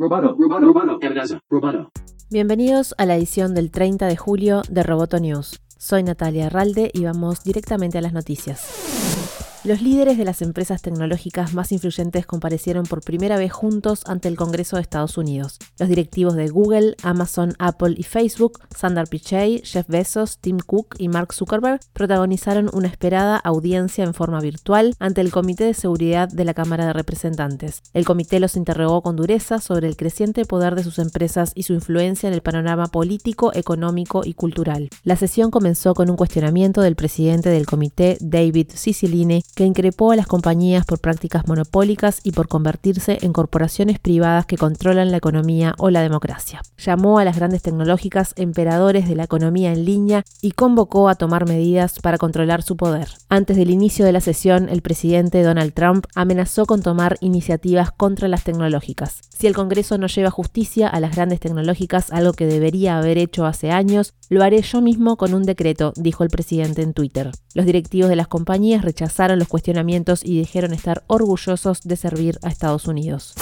Roboto, roboto, roboto. Bienvenidos a la edición del 30 de julio de Roboto News. Soy Natalia Arralde y vamos directamente a las noticias. Los líderes de las empresas tecnológicas más influyentes comparecieron por primera vez juntos ante el Congreso de Estados Unidos. Los directivos de Google, Amazon, Apple y Facebook, Sundar Pichai, Jeff Bezos, Tim Cook y Mark Zuckerberg, protagonizaron una esperada audiencia en forma virtual ante el Comité de Seguridad de la Cámara de Representantes. El comité los interrogó con dureza sobre el creciente poder de sus empresas y su influencia en el panorama político, económico y cultural. La sesión comenzó con un cuestionamiento del presidente del comité, David Cicilline, que increpó a las compañías por prácticas monopólicas y por convertirse en corporaciones privadas que controlan la economía o la democracia. Llamó a las grandes tecnológicas emperadores de la economía en línea y convocó a tomar medidas para controlar su poder. Antes del inicio de la sesión, el presidente Donald Trump amenazó con tomar iniciativas contra las tecnológicas. Si el Congreso no lleva justicia a las grandes tecnológicas, algo que debería haber hecho hace años, lo haré yo mismo con un decreto, dijo el presidente en Twitter. Los directivos de las compañías rechazaron los cuestionamientos y dijeron estar orgullosos de servir a Estados Unidos.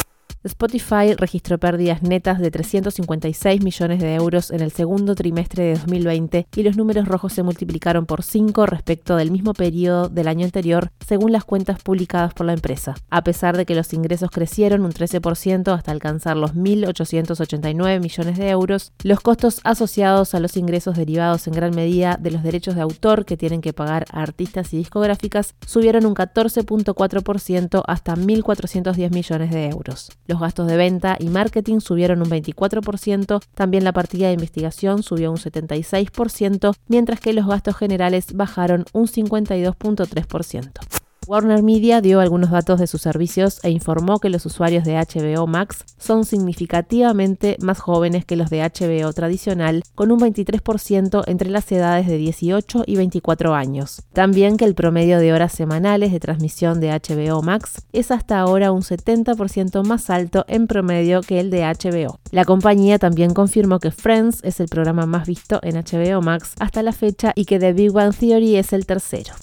Spotify registró pérdidas netas de 356 millones de euros en el segundo trimestre de 2020 y los números rojos se multiplicaron por 5 respecto del mismo periodo del año anterior, según las cuentas publicadas por la empresa. A pesar de que los ingresos crecieron un 13% hasta alcanzar los 1.889 millones de euros, los costos asociados a los ingresos derivados en gran medida de los derechos de autor que tienen que pagar a artistas y discográficas subieron un 14.4% hasta 1.410 millones de euros. Los gastos de venta y marketing subieron un 24%, también la partida de investigación subió un 76%, mientras que los gastos generales bajaron un 52.3%. Warner Media dio algunos datos de sus servicios e informó que los usuarios de HBO Max son significativamente más jóvenes que los de HBO tradicional, con un 23% entre las edades de 18 y 24 años. También que el promedio de horas semanales de transmisión de HBO Max es hasta ahora un 70% más alto en promedio que el de HBO. La compañía también confirmó que Friends es el programa más visto en HBO Max hasta la fecha y que The Big Bang Theory es el tercero.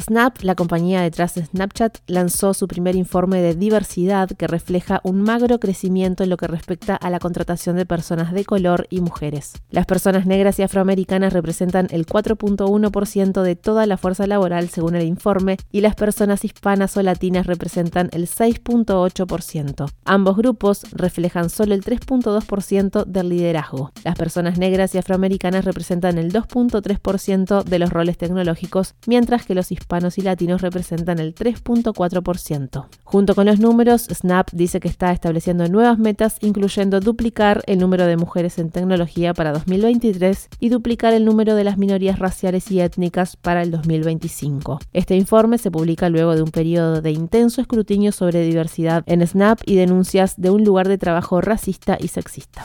Snap, la compañía detrás de Snapchat, lanzó su primer informe de diversidad que refleja un magro crecimiento en lo que respecta a la contratación de personas de color y mujeres. Las personas negras y afroamericanas representan el 4.1% de toda la fuerza laboral según el informe y las personas hispanas o latinas representan el 6.8%. Ambos grupos reflejan solo el 3.2% del liderazgo. Las personas negras y afroamericanas representan el 2.3% de los roles tecnológicos, mientras que los hispanos hispanos y latinos representan el 3.4%. Junto con los números, Snap dice que está estableciendo nuevas metas, incluyendo duplicar el número de mujeres en tecnología para 2023 y duplicar el número de las minorías raciales y étnicas para el 2025. Este informe se publica luego de un periodo de intenso escrutinio sobre diversidad en Snap y denuncias de un lugar de trabajo racista y sexista.